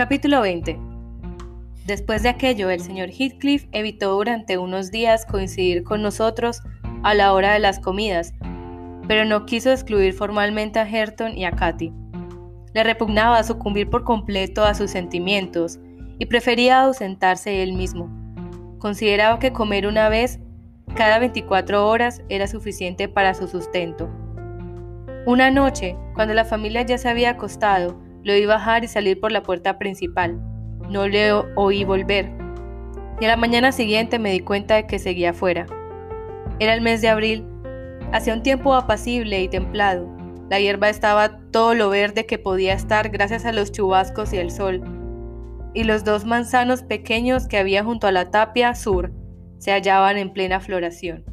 Capítulo 20 Después de aquello, el señor Heathcliff evitó durante unos días coincidir con nosotros a la hora de las comidas, pero no quiso excluir formalmente a Herton y a Cathy. Le repugnaba sucumbir por completo a sus sentimientos y prefería ausentarse él mismo. Consideraba que comer una vez cada 24 horas era suficiente para su sustento. Una noche, cuando la familia ya se había acostado, lo oí bajar y salir por la puerta principal. No le oí volver. Y a la mañana siguiente me di cuenta de que seguía afuera. Era el mes de abril. Hacía un tiempo apacible y templado. La hierba estaba todo lo verde que podía estar gracias a los chubascos y el sol. Y los dos manzanos pequeños que había junto a la tapia sur se hallaban en plena floración.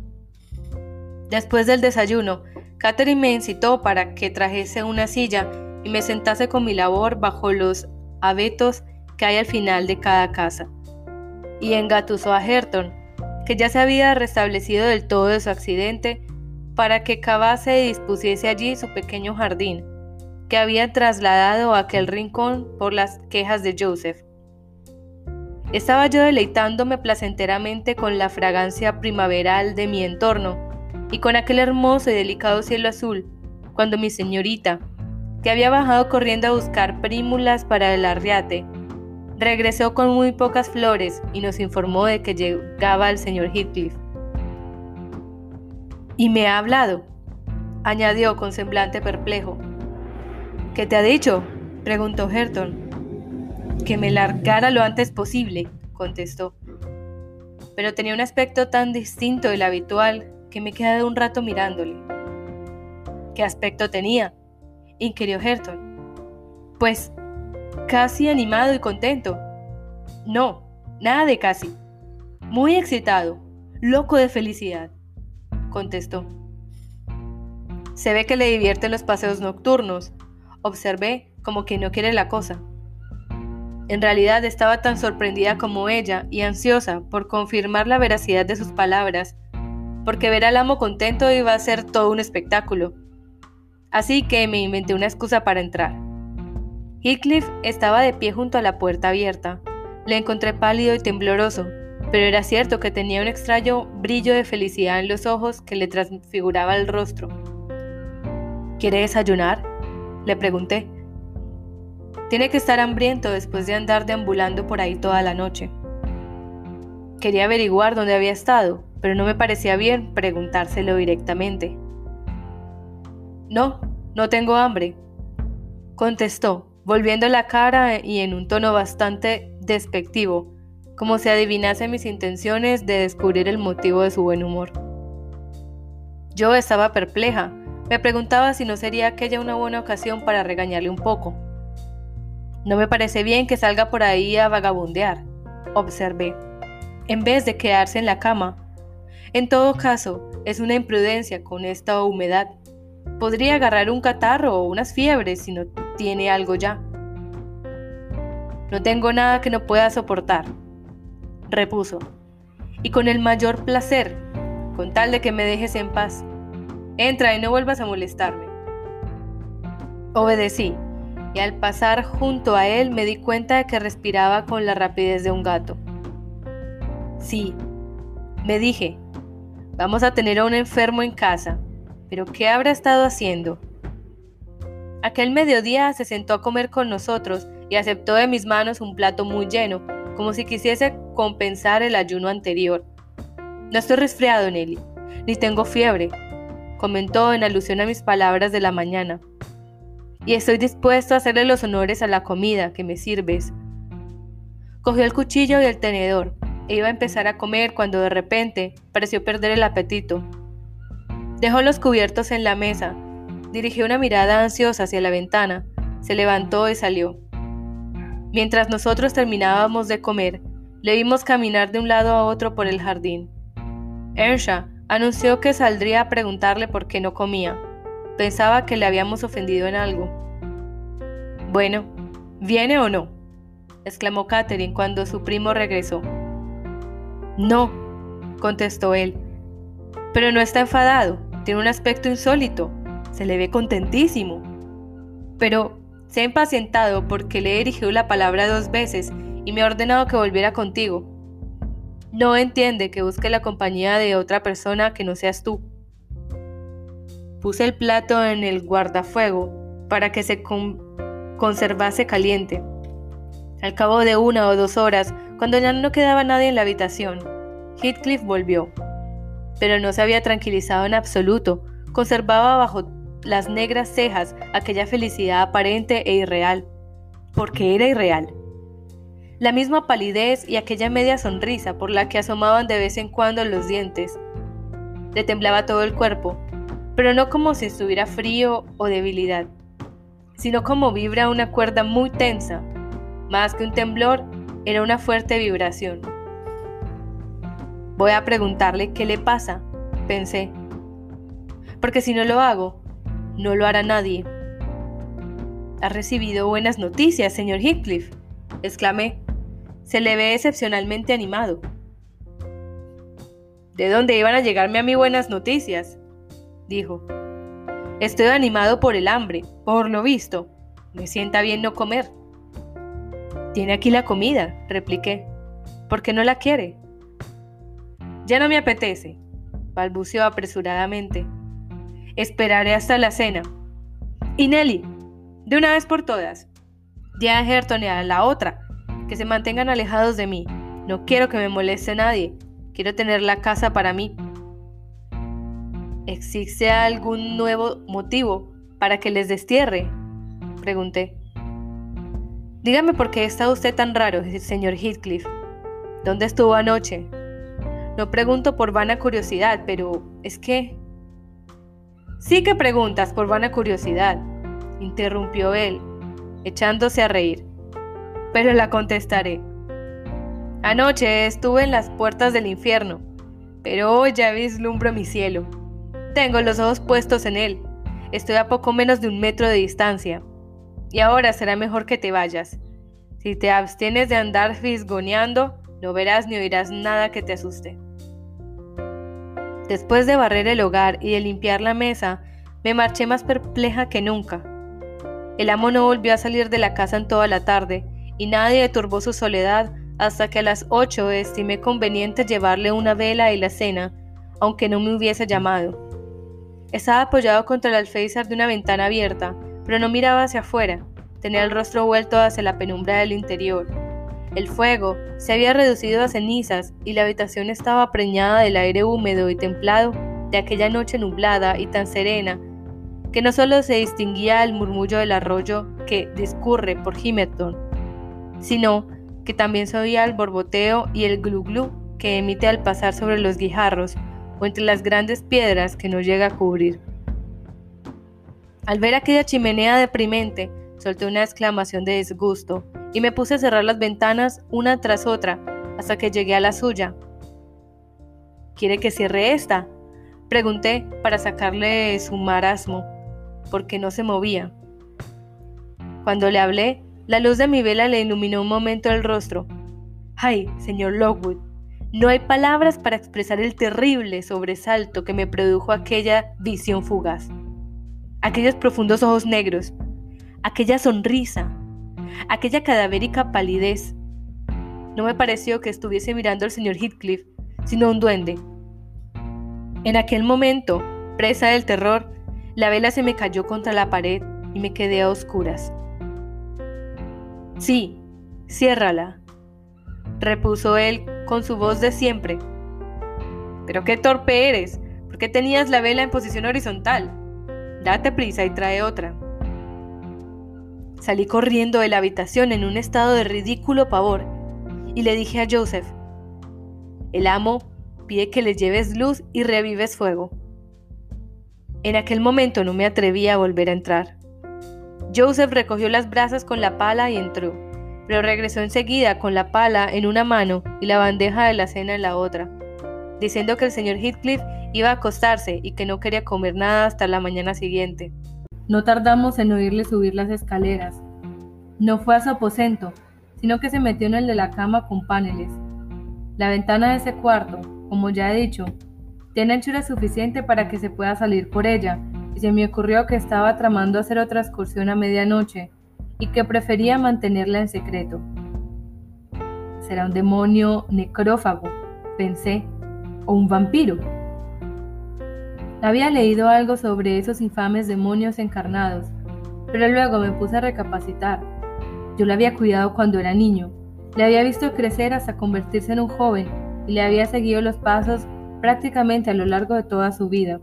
Después del desayuno, Catherine me incitó para que trajese una silla y me sentase con mi labor bajo los abetos que hay al final de cada casa. Y engatusó a Herton, que ya se había restablecido del todo de su accidente, para que cavase y dispusiese allí su pequeño jardín, que había trasladado a aquel rincón por las quejas de Joseph. Estaba yo deleitándome placenteramente con la fragancia primaveral de mi entorno y con aquel hermoso y delicado cielo azul, cuando mi señorita, que había bajado corriendo a buscar prímulas para el arriate, regresó con muy pocas flores y nos informó de que llegaba el señor Heathcliff. Y me ha hablado, añadió con semblante perplejo. ¿Qué te ha dicho? preguntó Herton. Que me largara lo antes posible, contestó. Pero tenía un aspecto tan distinto del habitual que me quedé un rato mirándole. ¿Qué aspecto tenía? Inquirió Herton. Pues casi animado y contento. No, nada de casi. Muy excitado, loco de felicidad, contestó. Se ve que le divierten los paseos nocturnos, observé como que no quiere la cosa. En realidad estaba tan sorprendida como ella y ansiosa por confirmar la veracidad de sus palabras, porque ver al amo contento iba a ser todo un espectáculo. Así que me inventé una excusa para entrar. Heathcliff estaba de pie junto a la puerta abierta. Le encontré pálido y tembloroso, pero era cierto que tenía un extraño brillo de felicidad en los ojos que le transfiguraba el rostro. ¿Quiere desayunar? Le pregunté. Tiene que estar hambriento después de andar deambulando por ahí toda la noche. Quería averiguar dónde había estado, pero no me parecía bien preguntárselo directamente. No, no tengo hambre, contestó, volviendo la cara y en un tono bastante despectivo, como si adivinase mis intenciones de descubrir el motivo de su buen humor. Yo estaba perpleja, me preguntaba si no sería aquella una buena ocasión para regañarle un poco. No me parece bien que salga por ahí a vagabundear, observé, en vez de quedarse en la cama. En todo caso, es una imprudencia con esta humedad. Podría agarrar un catarro o unas fiebres si no tiene algo ya. No tengo nada que no pueda soportar, repuso, y con el mayor placer, con tal de que me dejes en paz. Entra y no vuelvas a molestarme. Obedecí, y al pasar junto a él me di cuenta de que respiraba con la rapidez de un gato. Sí, me dije, vamos a tener a un enfermo en casa, pero ¿qué habrá estado haciendo? Aquel mediodía se sentó a comer con nosotros y aceptó de mis manos un plato muy lleno, como si quisiese compensar el ayuno anterior. No estoy resfriado, Nelly, ni tengo fiebre, comentó en alusión a mis palabras de la mañana. Y estoy dispuesto a hacerle los honores a la comida que me sirves. Cogió el cuchillo y el tenedor e iba a empezar a comer cuando de repente pareció perder el apetito. Dejó los cubiertos en la mesa Dirigió una mirada ansiosa hacia la ventana, se levantó y salió. Mientras nosotros terminábamos de comer, le vimos caminar de un lado a otro por el jardín. Ersha anunció que saldría a preguntarle por qué no comía. Pensaba que le habíamos ofendido en algo. Bueno, ¿viene o no? exclamó Catherine cuando su primo regresó. No, contestó él. Pero no está enfadado, tiene un aspecto insólito. Se le ve contentísimo. Pero, Se ha impacientado porque le he dirigido la palabra dos veces y me ha ordenado que volviera contigo. No entiende que busque la compañía de otra persona que no seas tú. Puse el plato en el guardafuego para que se conservase caliente. Al cabo de una o dos horas, cuando ya no quedaba nadie en la habitación, Heathcliff volvió. Pero no se había tranquilizado en absoluto, conservaba bajo las negras cejas aquella felicidad aparente e irreal, porque era irreal. La misma palidez y aquella media sonrisa por la que asomaban de vez en cuando los dientes. Le temblaba todo el cuerpo, pero no como si estuviera frío o debilidad, sino como vibra una cuerda muy tensa. Más que un temblor, era una fuerte vibración. Voy a preguntarle qué le pasa, pensé, porque si no lo hago, no lo hará nadie. Ha recibido buenas noticias, señor Heathcliff, exclamé. Se le ve excepcionalmente animado. ¿De dónde iban a llegarme a mí buenas noticias? dijo. Estoy animado por el hambre, por lo visto. Me sienta bien no comer. Tiene aquí la comida, repliqué. ¿Por qué no la quiere? Ya no me apetece, balbuceó apresuradamente. Esperaré hasta la cena. Y Nelly, de una vez por todas, ya a Herton y a la otra, que se mantengan alejados de mí. No quiero que me moleste nadie. Quiero tener la casa para mí. ¿Existe algún nuevo motivo para que les destierre? Pregunté. Dígame por qué está usted tan raro, señor Heathcliff. ¿Dónde estuvo anoche? No pregunto por vana curiosidad, pero es que Sí que preguntas por vana curiosidad, interrumpió él, echándose a reír. Pero la contestaré. Anoche estuve en las puertas del infierno, pero hoy ya vislumbro mi cielo. Tengo los ojos puestos en él. Estoy a poco menos de un metro de distancia. Y ahora será mejor que te vayas. Si te abstienes de andar fisgoneando, no verás ni oirás nada que te asuste. Después de barrer el hogar y de limpiar la mesa, me marché más perpleja que nunca. El amo no volvió a salir de la casa en toda la tarde, y nadie turbó su soledad hasta que a las ocho estimé conveniente llevarle una vela y la cena, aunque no me hubiese llamado. Estaba apoyado contra el alféizar de una ventana abierta, pero no miraba hacia afuera, tenía el rostro vuelto hacia la penumbra del interior el fuego se había reducido a cenizas y la habitación estaba preñada del aire húmedo y templado de aquella noche nublada y tan serena que no solo se distinguía el murmullo del arroyo que discurre por Himerton, sino que también se oía el borboteo y el glu glu que emite al pasar sobre los guijarros o entre las grandes piedras que no llega a cubrir. Al ver aquella chimenea deprimente, solté una exclamación de disgusto y me puse a cerrar las ventanas una tras otra hasta que llegué a la suya. ¿Quiere que cierre esta? Pregunté para sacarle su marasmo, porque no se movía. Cuando le hablé, la luz de mi vela le iluminó un momento el rostro. ¡Ay, señor Lockwood! No hay palabras para expresar el terrible sobresalto que me produjo aquella visión fugaz. Aquellos profundos ojos negros, aquella sonrisa, aquella cadavérica palidez. No me pareció que estuviese mirando al señor Heathcliff, sino un duende. En aquel momento, presa del terror, la vela se me cayó contra la pared y me quedé a oscuras. Sí, ciérrala, repuso él con su voz de siempre. Pero qué torpe eres, ¿por qué tenías la vela en posición horizontal? Date prisa y trae otra. Salí corriendo de la habitación en un estado de ridículo pavor y le dije a Joseph, el amo pide que le lleves luz y revives fuego. En aquel momento no me atreví a volver a entrar. Joseph recogió las brasas con la pala y entró, pero regresó enseguida con la pala en una mano y la bandeja de la cena en la otra, diciendo que el señor Heathcliff iba a acostarse y que no quería comer nada hasta la mañana siguiente. No tardamos en oírle subir las escaleras. No fue a su aposento, sino que se metió en el de la cama con paneles. La ventana de ese cuarto, como ya he dicho, tiene anchura suficiente para que se pueda salir por ella, y se me ocurrió que estaba tramando hacer otra excursión a medianoche, y que prefería mantenerla en secreto. Será un demonio necrófago, pensé, o un vampiro. Había leído algo sobre esos infames demonios encarnados, pero luego me puse a recapacitar. Yo la había cuidado cuando era niño, le había visto crecer hasta convertirse en un joven y le había seguido los pasos prácticamente a lo largo de toda su vida.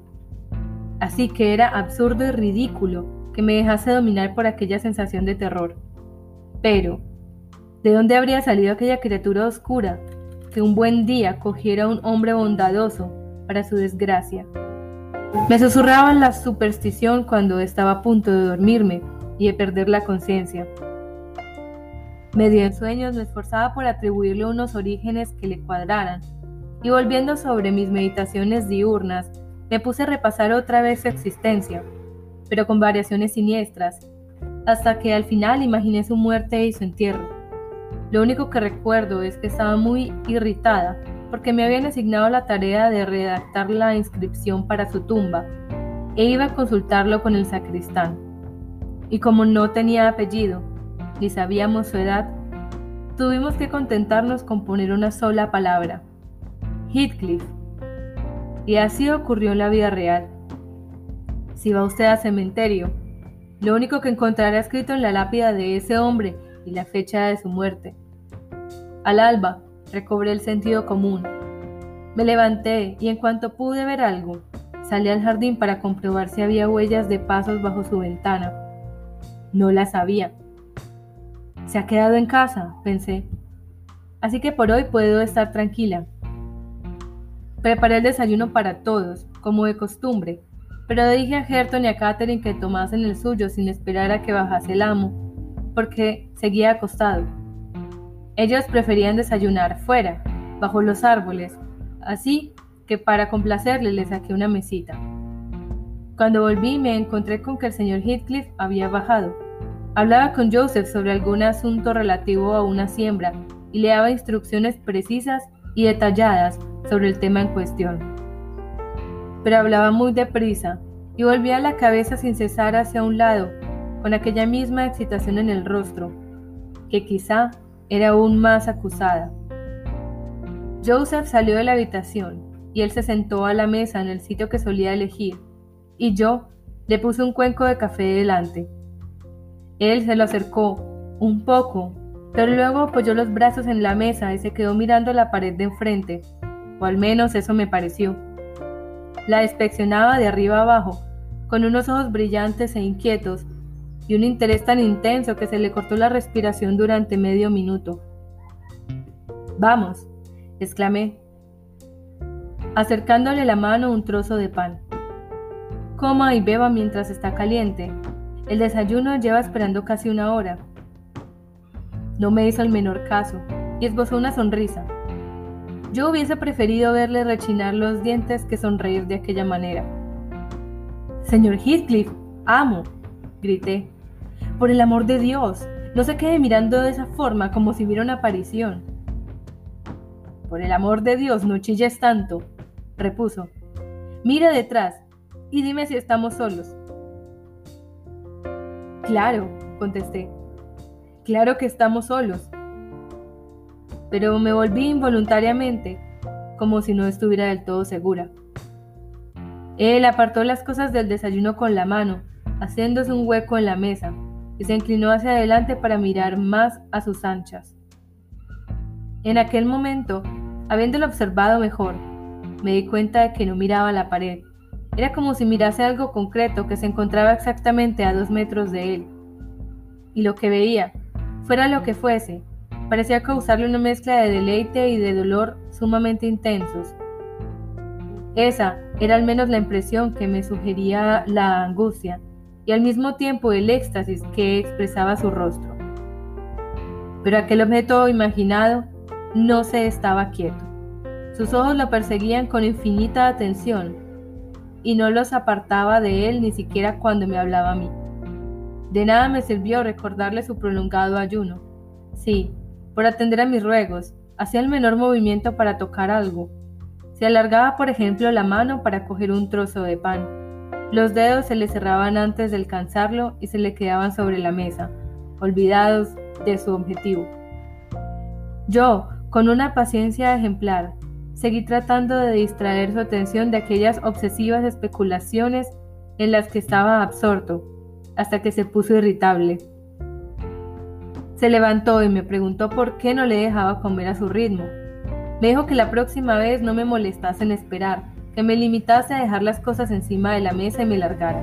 Así que era absurdo y ridículo que me dejase dominar por aquella sensación de terror. Pero, ¿de dónde habría salido aquella criatura oscura que un buen día cogiera a un hombre bondadoso para su desgracia? Me susurraban la superstición cuando estaba a punto de dormirme y de perder la conciencia. Medio en sueños me esforzaba por atribuirle unos orígenes que le cuadraran, y volviendo sobre mis meditaciones diurnas, me puse a repasar otra vez su existencia, pero con variaciones siniestras, hasta que al final imaginé su muerte y su entierro. Lo único que recuerdo es que estaba muy irritada porque me habían asignado la tarea de redactar la inscripción para su tumba e iba a consultarlo con el sacristán. Y como no tenía apellido, ni sabíamos su edad, tuvimos que contentarnos con poner una sola palabra, Heathcliff. Y así ocurrió en la vida real. Si va usted al cementerio, lo único que encontrará escrito en la lápida de ese hombre y la fecha de su muerte. Al alba, recobré el sentido común. Me levanté y en cuanto pude ver algo, salí al jardín para comprobar si había huellas de pasos bajo su ventana. No las había. Se ha quedado en casa, pensé. Así que por hoy puedo estar tranquila. Preparé el desayuno para todos, como de costumbre, pero dije a Gerton y a Catherine que tomasen el suyo sin esperar a que bajase el amo, porque seguía acostado. Ellos preferían desayunar fuera, bajo los árboles, así que para complacerle le saqué una mesita. Cuando volví me encontré con que el señor Heathcliff había bajado. Hablaba con Joseph sobre algún asunto relativo a una siembra y le daba instrucciones precisas y detalladas sobre el tema en cuestión. Pero hablaba muy deprisa y volvía la cabeza sin cesar hacia un lado, con aquella misma excitación en el rostro, que quizá era aún más acusada. Joseph salió de la habitación y él se sentó a la mesa en el sitio que solía elegir, y yo le puse un cuenco de café delante. Él se lo acercó un poco, pero luego apoyó los brazos en la mesa y se quedó mirando la pared de enfrente, o al menos eso me pareció. La inspeccionaba de arriba abajo, con unos ojos brillantes e inquietos, y un interés tan intenso que se le cortó la respiración durante medio minuto. Vamos, exclamé, acercándole la mano un trozo de pan. Coma y beba mientras está caliente. El desayuno lleva esperando casi una hora. No me hizo el menor caso y esbozó una sonrisa. Yo hubiese preferido verle rechinar los dientes que sonreír de aquella manera. Señor Heathcliff, amo, grité. Por el amor de Dios, no se quede mirando de esa forma como si viera una aparición. Por el amor de Dios, no chilles tanto, repuso. Mira detrás y dime si estamos solos. Claro, contesté. Claro que estamos solos. Pero me volví involuntariamente, como si no estuviera del todo segura. Él apartó las cosas del desayuno con la mano, haciéndose un hueco en la mesa y se inclinó hacia adelante para mirar más a sus anchas. En aquel momento, habiéndolo observado mejor, me di cuenta de que no miraba la pared. Era como si mirase algo concreto que se encontraba exactamente a dos metros de él. Y lo que veía, fuera lo que fuese, parecía causarle una mezcla de deleite y de dolor sumamente intensos. Esa era al menos la impresión que me sugería la angustia y al mismo tiempo el éxtasis que expresaba su rostro. Pero aquel objeto imaginado no se estaba quieto. Sus ojos lo perseguían con infinita atención y no los apartaba de él ni siquiera cuando me hablaba a mí. De nada me sirvió recordarle su prolongado ayuno. Sí, por atender a mis ruegos, hacía el menor movimiento para tocar algo. Se alargaba, por ejemplo, la mano para coger un trozo de pan los dedos se le cerraban antes de alcanzarlo y se le quedaban sobre la mesa, olvidados de su objetivo. Yo, con una paciencia ejemplar, seguí tratando de distraer su atención de aquellas obsesivas especulaciones en las que estaba absorto, hasta que se puso irritable. Se levantó y me preguntó por qué no le dejaba comer a su ritmo. Me dijo que la próxima vez no me molestase en esperar, que me limitase a dejar las cosas encima de la mesa y me largara.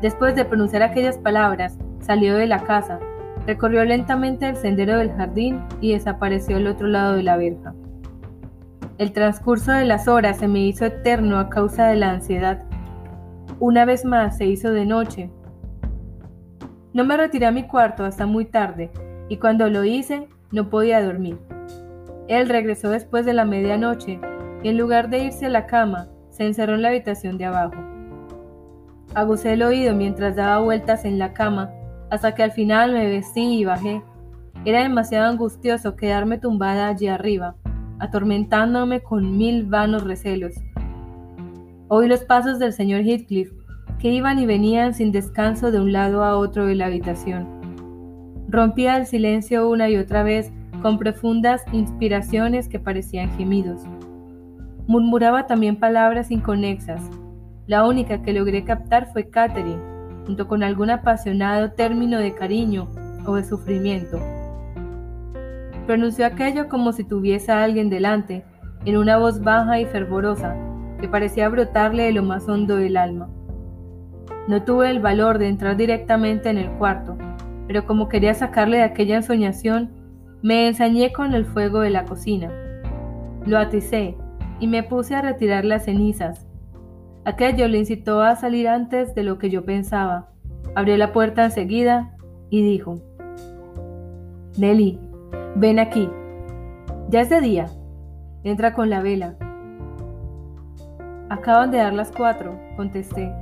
Después de pronunciar aquellas palabras, salió de la casa, recorrió lentamente el sendero del jardín y desapareció al otro lado de la verja. El transcurso de las horas se me hizo eterno a causa de la ansiedad. Una vez más se hizo de noche. No me retiré a mi cuarto hasta muy tarde y cuando lo hice no podía dormir. Él regresó después de la medianoche y en lugar de irse a la cama, se encerró en la habitación de abajo. Aguzé el oído mientras daba vueltas en la cama, hasta que al final me vestí y bajé. Era demasiado angustioso quedarme tumbada allí arriba, atormentándome con mil vanos recelos. Oí los pasos del señor Heathcliff, que iban y venían sin descanso de un lado a otro de la habitación. Rompía el silencio una y otra vez con profundas inspiraciones que parecían gemidos. Murmuraba también palabras inconexas. La única que logré captar fue Catherine, junto con algún apasionado término de cariño o de sufrimiento. Pronunció aquello como si tuviese a alguien delante, en una voz baja y fervorosa, que parecía brotarle de lo más hondo del alma. No tuve el valor de entrar directamente en el cuarto, pero como quería sacarle de aquella ensoñación, me ensañé con el fuego de la cocina. Lo aticé y me puse a retirar las cenizas. Aquello le incitó a salir antes de lo que yo pensaba. Abrió la puerta enseguida y dijo, Nelly, ven aquí. Ya es de día. Entra con la vela. Acaban de dar las cuatro, contesté.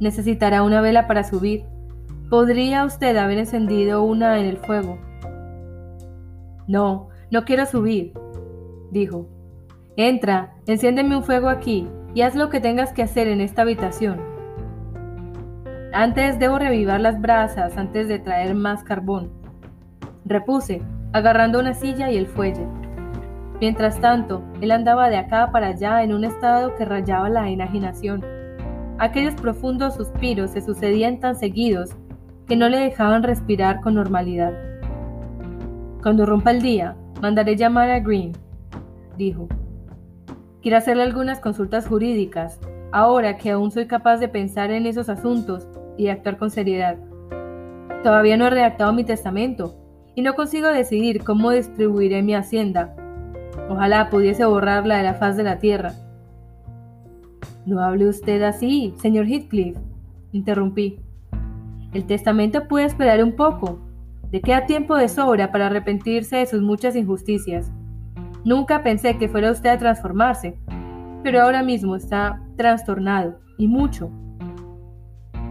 Necesitará una vela para subir. ¿Podría usted haber encendido una en el fuego? No, no quiero subir, dijo. Entra, enciéndeme un fuego aquí y haz lo que tengas que hacer en esta habitación. Antes debo revivar las brasas antes de traer más carbón. Repuse, agarrando una silla y el fuelle. Mientras tanto, él andaba de acá para allá en un estado que rayaba la enajenación. Aquellos profundos suspiros se sucedían tan seguidos que no le dejaban respirar con normalidad. Cuando rompa el día, mandaré llamar a Green, dijo. Quiero hacerle algunas consultas jurídicas, ahora que aún soy capaz de pensar en esos asuntos y de actuar con seriedad. Todavía no he redactado mi testamento y no consigo decidir cómo distribuiré mi hacienda. Ojalá pudiese borrarla de la faz de la tierra. No hable usted así, señor Heathcliff, interrumpí. El testamento puede esperar un poco. Le queda tiempo de sobra para arrepentirse de sus muchas injusticias. Nunca pensé que fuera usted a transformarse, pero ahora mismo está trastornado, y mucho.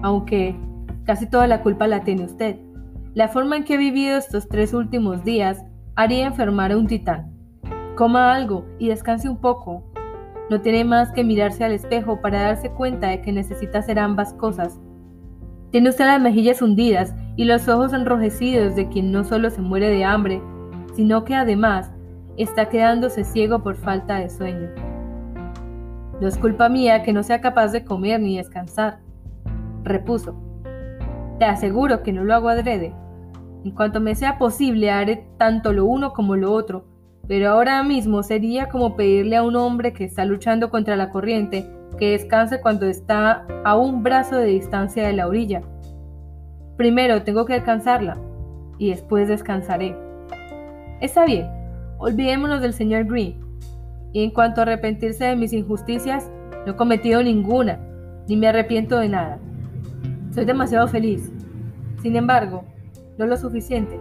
Aunque casi toda la culpa la tiene usted. La forma en que he vivido estos tres últimos días haría enfermar a un titán. Coma algo y descanse un poco. No tiene más que mirarse al espejo para darse cuenta de que necesita hacer ambas cosas. Tiene usted las mejillas hundidas y los ojos enrojecidos de quien no solo se muere de hambre, sino que además está quedándose ciego por falta de sueño. No es culpa mía que no sea capaz de comer ni descansar, repuso. Te aseguro que no lo hago adrede. En cuanto me sea posible haré tanto lo uno como lo otro, pero ahora mismo sería como pedirle a un hombre que está luchando contra la corriente que descanse cuando está a un brazo de distancia de la orilla. Primero tengo que alcanzarla y después descansaré. Está bien, Olvidémonos del señor Green. Y en cuanto a arrepentirse de mis injusticias, no he cometido ninguna, ni me arrepiento de nada. Soy demasiado feliz. Sin embargo, no lo suficiente.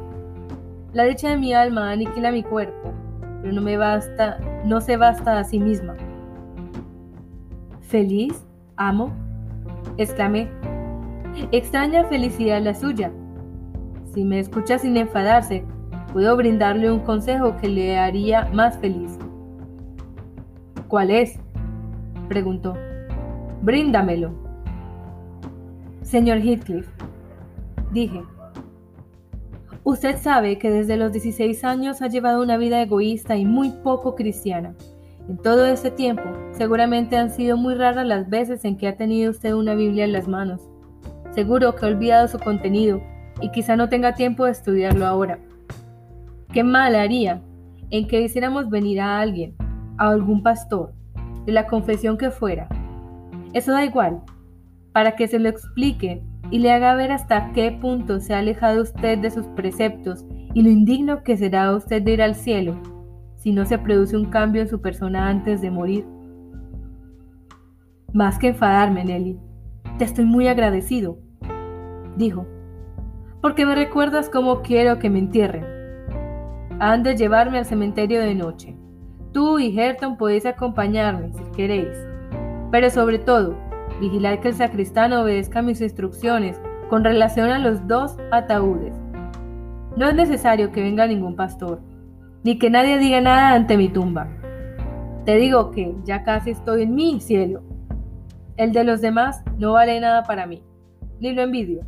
La dicha de mi alma aniquila mi cuerpo, pero no me basta, no se basta a sí misma. ¿Feliz? ¿Amo? exclamé. Extraña felicidad la suya. Si me escucha sin enfadarse, puedo brindarle un consejo que le haría más feliz. ¿Cuál es? preguntó. Bríndamelo. Señor Heathcliff, dije, Usted sabe que desde los 16 años ha llevado una vida egoísta y muy poco cristiana. En todo este tiempo, seguramente han sido muy raras las veces en que ha tenido usted una Biblia en las manos. Seguro que ha olvidado su contenido y quizá no tenga tiempo de estudiarlo ahora. ¿Qué mal haría en que hiciéramos venir a alguien, a algún pastor, de la confesión que fuera? Eso da igual, para que se lo explique y le haga ver hasta qué punto se ha alejado usted de sus preceptos y lo indigno que será usted de ir al cielo si no se produce un cambio en su persona antes de morir. Más que enfadarme, Nelly, te estoy muy agradecido, dijo, porque me recuerdas cómo quiero que me entierren. Han de llevarme al cementerio de noche. Tú y Herton podéis acompañarme si queréis, pero sobre todo, vigilad que el sacristán obedezca mis instrucciones con relación a los dos ataúdes. No es necesario que venga ningún pastor ni que nadie diga nada ante mi tumba. Te digo que ya casi estoy en mi cielo. El de los demás no vale nada para mí, ni lo envidio.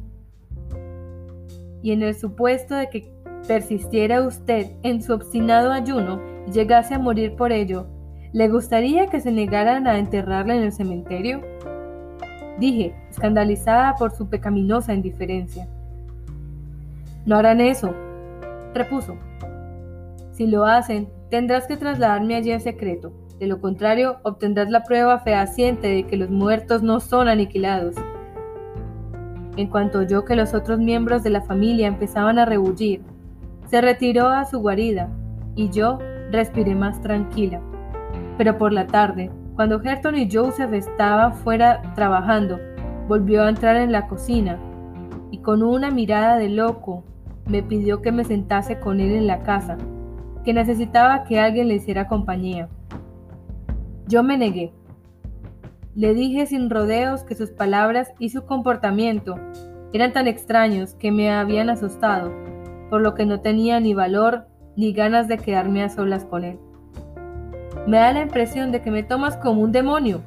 Y en el supuesto de que persistiera usted en su obstinado ayuno y llegase a morir por ello, ¿le gustaría que se negaran a enterrarle en el cementerio? Dije, escandalizada por su pecaminosa indiferencia. No harán eso, repuso. Si lo hacen, tendrás que trasladarme allí en secreto. De lo contrario, obtendrás la prueba fehaciente de que los muertos no son aniquilados. En cuanto oyó que los otros miembros de la familia empezaban a rebullir, se retiró a su guarida y yo respiré más tranquila. Pero por la tarde, cuando Herton y Joseph estaban fuera trabajando, volvió a entrar en la cocina y con una mirada de loco me pidió que me sentase con él en la casa que necesitaba que alguien le hiciera compañía. Yo me negué. Le dije sin rodeos que sus palabras y su comportamiento eran tan extraños que me habían asustado, por lo que no tenía ni valor ni ganas de quedarme a solas con él. Me da la impresión de que me tomas como un demonio,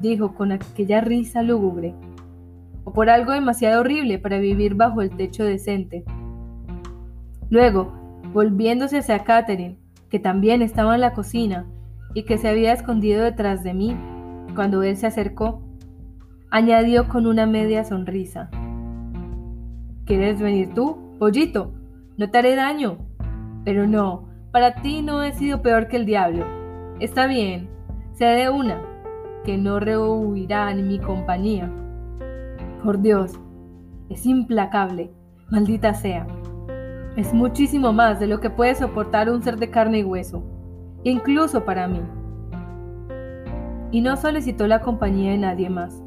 dijo con aquella risa lúgubre, o por algo demasiado horrible para vivir bajo el techo decente. Luego, volviéndose hacia Catherine, que también estaba en la cocina y que se había escondido detrás de mí. Cuando él se acercó, añadió con una media sonrisa. ¿Quieres venir tú, pollito? No te haré daño. Pero no, para ti no he sido peor que el diablo. Está bien, sé de una, que no rehuirá en mi compañía. Por Dios, es implacable, maldita sea. Es muchísimo más de lo que puede soportar un ser de carne y hueso, incluso para mí. Y no solicitó la compañía de nadie más.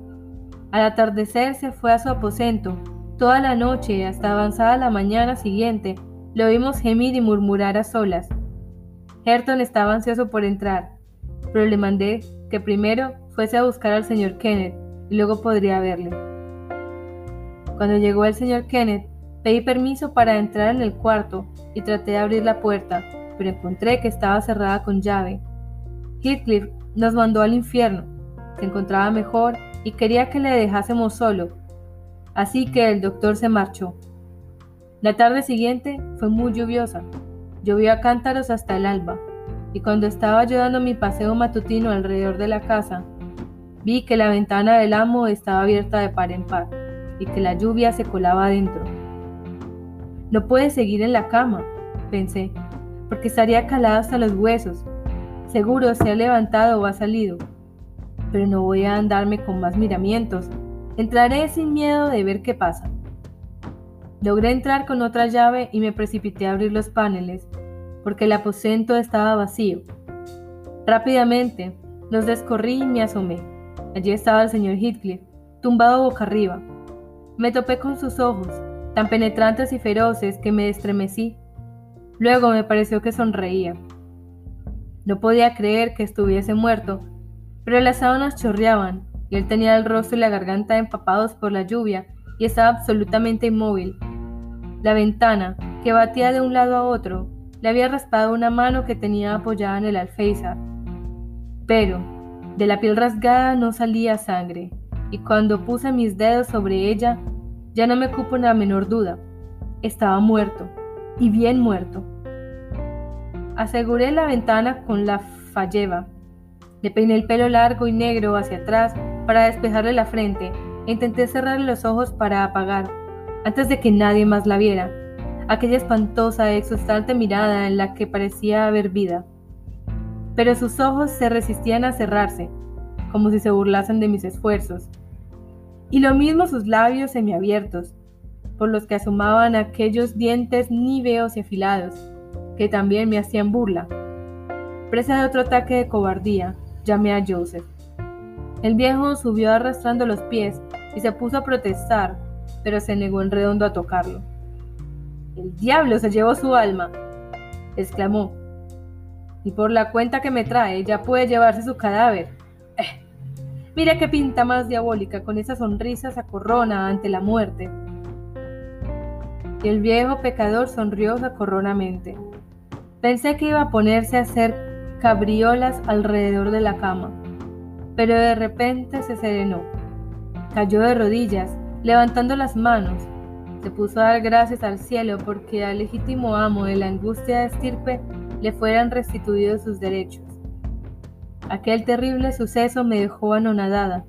Al atardecer se fue a su aposento. Toda la noche hasta avanzada la mañana siguiente lo vimos gemir y murmurar a solas. Herton estaba ansioso por entrar, pero le mandé que primero fuese a buscar al señor Kenneth y luego podría verle. Cuando llegó el señor Kenneth, Pedí permiso para entrar en el cuarto y traté de abrir la puerta, pero encontré que estaba cerrada con llave. Heathcliff nos mandó al infierno. Se encontraba mejor y quería que le dejásemos solo. Así que el doctor se marchó. La tarde siguiente fue muy lluviosa. Llovió a cántaros hasta el alba, y cuando estaba yo dando mi paseo matutino alrededor de la casa, vi que la ventana del amo estaba abierta de par en par y que la lluvia se colaba adentro. No puede seguir en la cama, pensé, porque estaría calada hasta los huesos. Seguro se ha levantado o ha salido. Pero no voy a andarme con más miramientos. Entraré sin miedo de ver qué pasa. Logré entrar con otra llave y me precipité a abrir los paneles, porque el aposento estaba vacío. Rápidamente los descorrí y me asomé. Allí estaba el señor Heathcliff, tumbado boca arriba. Me topé con sus ojos, tan penetrantes y feroces que me estremecí. Luego me pareció que sonreía. No podía creer que estuviese muerto, pero las sábanas chorreaban y él tenía el rostro y la garganta empapados por la lluvia y estaba absolutamente inmóvil. La ventana, que batía de un lado a otro, le había raspado una mano que tenía apoyada en el alféizar. Pero de la piel rasgada no salía sangre, y cuando puse mis dedos sobre ella ya no me cupo la menor duda. estaba muerto, y bien muerto. Aseguré la ventana con la falleva. Le peiné el pelo largo y negro hacia atrás para despejarle la frente e intenté cerrarle los ojos para apagar, antes de que nadie más la viera, aquella espantosa e exhaustante mirada en la que parecía haber vida. Pero sus ojos se resistían a cerrarse, como si se burlasen de mis esfuerzos, y lo mismo sus labios semiabiertos, por los que asomaban aquellos dientes níveos y afilados, que también me hacían burla. Presa de otro ataque de cobardía, llamé a Joseph. El viejo subió arrastrando los pies y se puso a protestar, pero se negó en redondo a tocarlo. El diablo se llevó su alma, exclamó. Y por la cuenta que me trae, ya puede llevarse su cadáver. Eh, mira qué pinta más diabólica con esa sonrisa sacorrona ante la muerte. Y el viejo pecador sonrió sacorronamente. Pensé que iba a ponerse a hacer cabriolas alrededor de la cama, pero de repente se serenó. Cayó de rodillas, levantando las manos. Se puso a dar gracias al cielo porque al legítimo amo de la angustia de estirpe le fueran restituidos sus derechos. Aquel terrible suceso me dejó anonadada.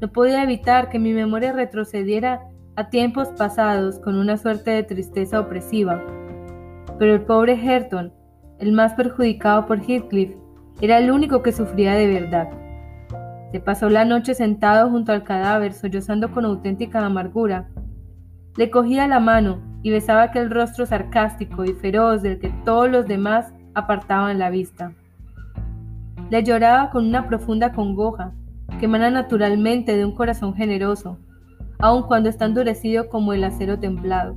No podía evitar que mi memoria retrocediera a tiempos pasados con una suerte de tristeza opresiva. Pero el pobre Herton el más perjudicado por Heathcliff, era el único que sufría de verdad. Pasó la noche sentado junto al cadáver, sollozando con auténtica amargura. Le cogía la mano y besaba aquel rostro sarcástico y feroz del que todos los demás apartaban la vista. Le lloraba con una profunda congoja que emana naturalmente de un corazón generoso, aun cuando está endurecido como el acero templado.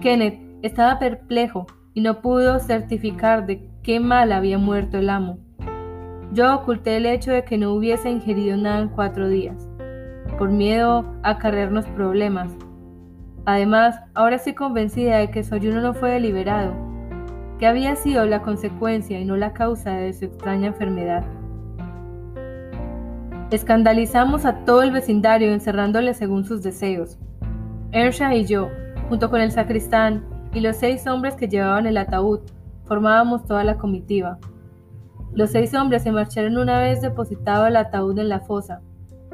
Kenneth estaba perplejo y no pudo certificar de qué mal había muerto el amo. Yo oculté el hecho de que no hubiese ingerido nada en cuatro días, por miedo a acarrearnos problemas. Además, ahora estoy convencida de que su ayuno no fue deliberado, que había sido la consecuencia y no la causa de su extraña enfermedad. Escandalizamos a todo el vecindario encerrándole según sus deseos. Ersha y yo, junto con el sacristán, y los seis hombres que llevaban el ataúd formábamos toda la comitiva. Los seis hombres se marcharon una vez depositado el ataúd en la fosa.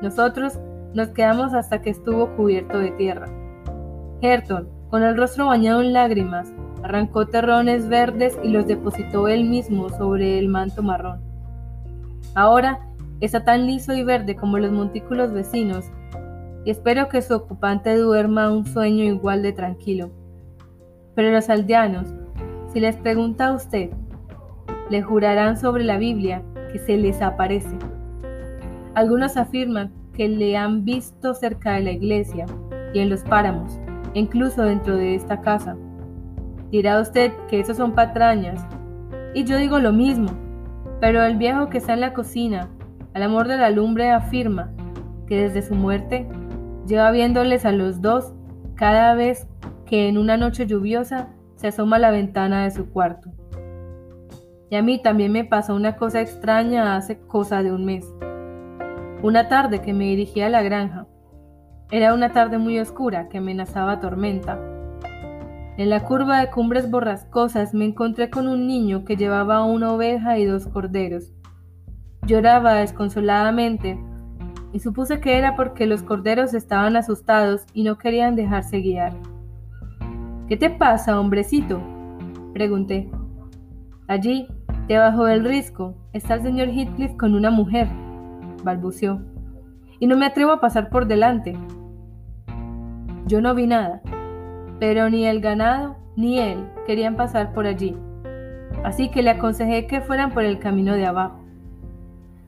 Nosotros nos quedamos hasta que estuvo cubierto de tierra. Herton, con el rostro bañado en lágrimas, arrancó terrones verdes y los depositó él mismo sobre el manto marrón. Ahora está tan liso y verde como los montículos vecinos, y espero que su ocupante duerma un sueño igual de tranquilo. Pero los aldeanos, si les pregunta a usted, le jurarán sobre la Biblia que se les aparece. Algunos afirman que le han visto cerca de la iglesia y en los páramos, incluso dentro de esta casa. Dirá usted que esos son patrañas, y yo digo lo mismo, pero el viejo que está en la cocina, al amor de la lumbre, afirma que desde su muerte lleva viéndoles a los dos cada vez que en una noche lluviosa se asoma a la ventana de su cuarto. Y a mí también me pasó una cosa extraña hace cosa de un mes. Una tarde que me dirigía a la granja. Era una tarde muy oscura que amenazaba tormenta. En la curva de cumbres borrascosas me encontré con un niño que llevaba una oveja y dos corderos. Lloraba desconsoladamente y supuse que era porque los corderos estaban asustados y no querían dejarse guiar. ¿Qué te pasa, hombrecito? pregunté. Allí, debajo del risco, está el señor Heathcliff con una mujer, balbuceó. Y no me atrevo a pasar por delante. Yo no vi nada, pero ni el ganado ni él querían pasar por allí, así que le aconsejé que fueran por el camino de abajo.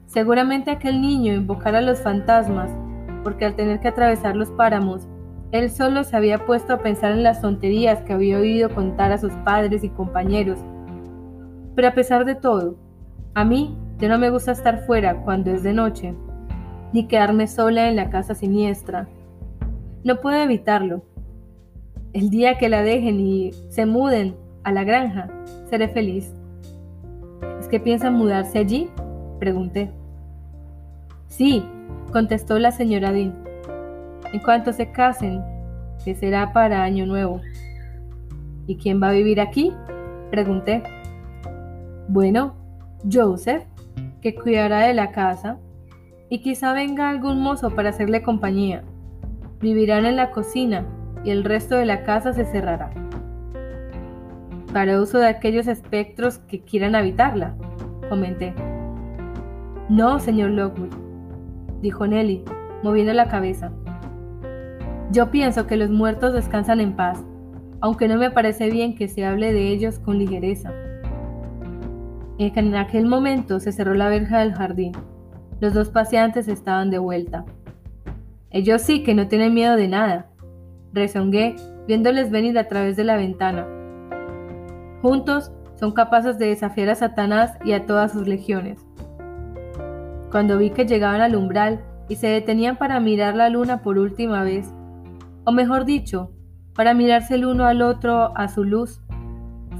Seguramente aquel niño invocara a los fantasmas, porque al tener que atravesar los páramos él solo se había puesto a pensar en las tonterías que había oído contar a sus padres y compañeros. Pero a pesar de todo, a mí ya no me gusta estar fuera cuando es de noche, ni quedarme sola en la casa siniestra. No puedo evitarlo. El día que la dejen y se muden a la granja, seré feliz. ¿Es que piensan mudarse allí? Pregunté. Sí, contestó la señora Dean. En cuanto se casen, que será para Año Nuevo. ¿Y quién va a vivir aquí? Pregunté. Bueno, Joseph, que cuidará de la casa, y quizá venga algún mozo para hacerle compañía. Vivirán en la cocina y el resto de la casa se cerrará. Para uso de aquellos espectros que quieran habitarla, comenté. No, señor Lockwood, dijo Nelly, moviendo la cabeza. Yo pienso que los muertos descansan en paz, aunque no me parece bien que se hable de ellos con ligereza. En aquel momento se cerró la verja del jardín. Los dos paseantes estaban de vuelta. Ellos sí que no tienen miedo de nada, rezongué viéndoles venir a través de la ventana. Juntos son capaces de desafiar a Satanás y a todas sus legiones. Cuando vi que llegaban al umbral y se detenían para mirar la luna por última vez, o mejor dicho, para mirarse el uno al otro a su luz,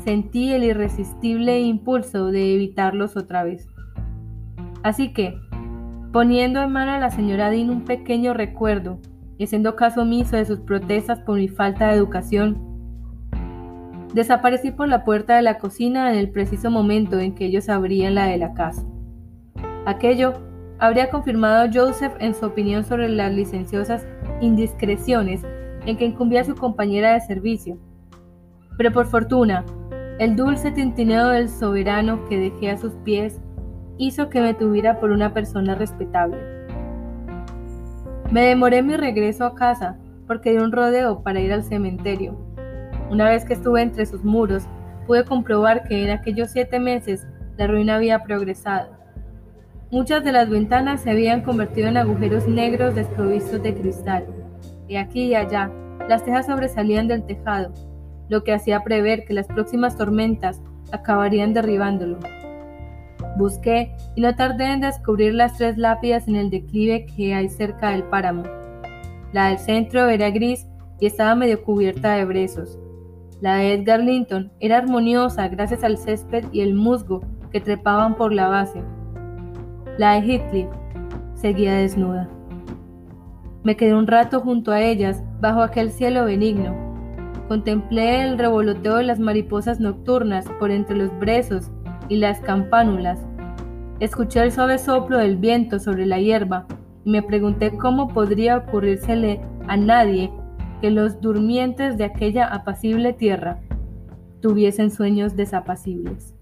sentí el irresistible impulso de evitarlos otra vez. Así que, poniendo en mano a la señora Dean un pequeño recuerdo y haciendo caso omiso de sus protestas por mi falta de educación, desaparecí por la puerta de la cocina en el preciso momento en que ellos abrían la de la casa. Aquello habría confirmado a Joseph en su opinión sobre las licenciosas indiscreciones en que incumbía su compañera de servicio. Pero por fortuna, el dulce tintineo del soberano que dejé a sus pies hizo que me tuviera por una persona respetable. Me demoré mi regreso a casa porque di un rodeo para ir al cementerio. Una vez que estuve entre sus muros, pude comprobar que en aquellos siete meses la ruina había progresado. Muchas de las ventanas se habían convertido en agujeros negros desprovistos de cristal, y aquí y allá las tejas sobresalían del tejado, lo que hacía prever que las próximas tormentas acabarían derribándolo. Busqué y no tardé en descubrir las tres lápidas en el declive que hay cerca del páramo. La del centro era gris y estaba medio cubierta de brezos. La de Edgar Linton era armoniosa gracias al césped y el musgo que trepaban por la base. La de Heathcliff seguía desnuda. Me quedé un rato junto a ellas, bajo aquel cielo benigno. Contemplé el revoloteo de las mariposas nocturnas por entre los brezos y las campánulas. Escuché el suave soplo del viento sobre la hierba y me pregunté cómo podría ocurrírsele a nadie que los durmientes de aquella apacible tierra tuviesen sueños desapacibles.